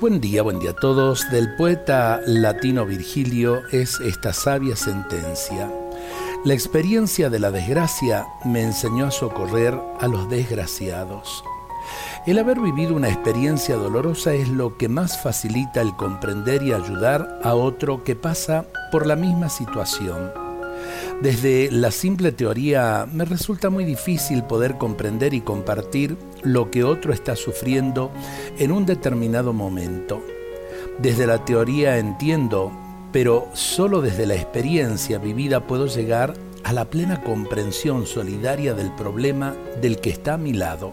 Buen día, buen día a todos. Del poeta latino Virgilio es esta sabia sentencia. La experiencia de la desgracia me enseñó a socorrer a los desgraciados. El haber vivido una experiencia dolorosa es lo que más facilita el comprender y ayudar a otro que pasa por la misma situación. Desde la simple teoría me resulta muy difícil poder comprender y compartir lo que otro está sufriendo en un determinado momento. Desde la teoría entiendo, pero solo desde la experiencia vivida puedo llegar a la plena comprensión solidaria del problema del que está a mi lado.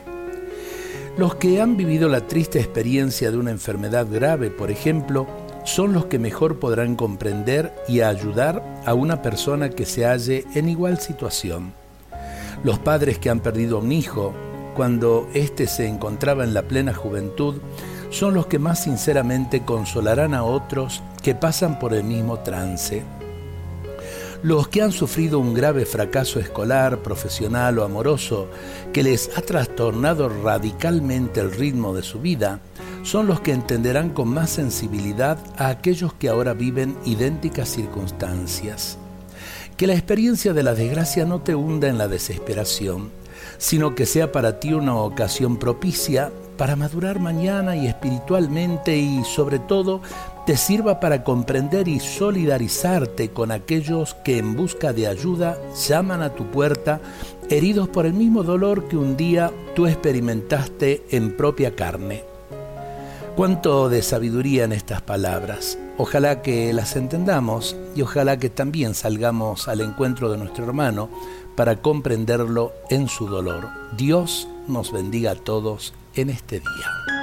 Los que han vivido la triste experiencia de una enfermedad grave, por ejemplo, son los que mejor podrán comprender y ayudar a una persona que se halle en igual situación. Los padres que han perdido a un hijo cuando éste se encontraba en la plena juventud son los que más sinceramente consolarán a otros que pasan por el mismo trance. Los que han sufrido un grave fracaso escolar, profesional o amoroso que les ha trastornado radicalmente el ritmo de su vida, son los que entenderán con más sensibilidad a aquellos que ahora viven idénticas circunstancias. Que la experiencia de la desgracia no te hunda en la desesperación, sino que sea para ti una ocasión propicia para madurar mañana y espiritualmente y sobre todo te sirva para comprender y solidarizarte con aquellos que en busca de ayuda llaman a tu puerta heridos por el mismo dolor que un día tú experimentaste en propia carne. Cuánto de sabiduría en estas palabras. Ojalá que las entendamos y ojalá que también salgamos al encuentro de nuestro hermano para comprenderlo en su dolor. Dios nos bendiga a todos en este día.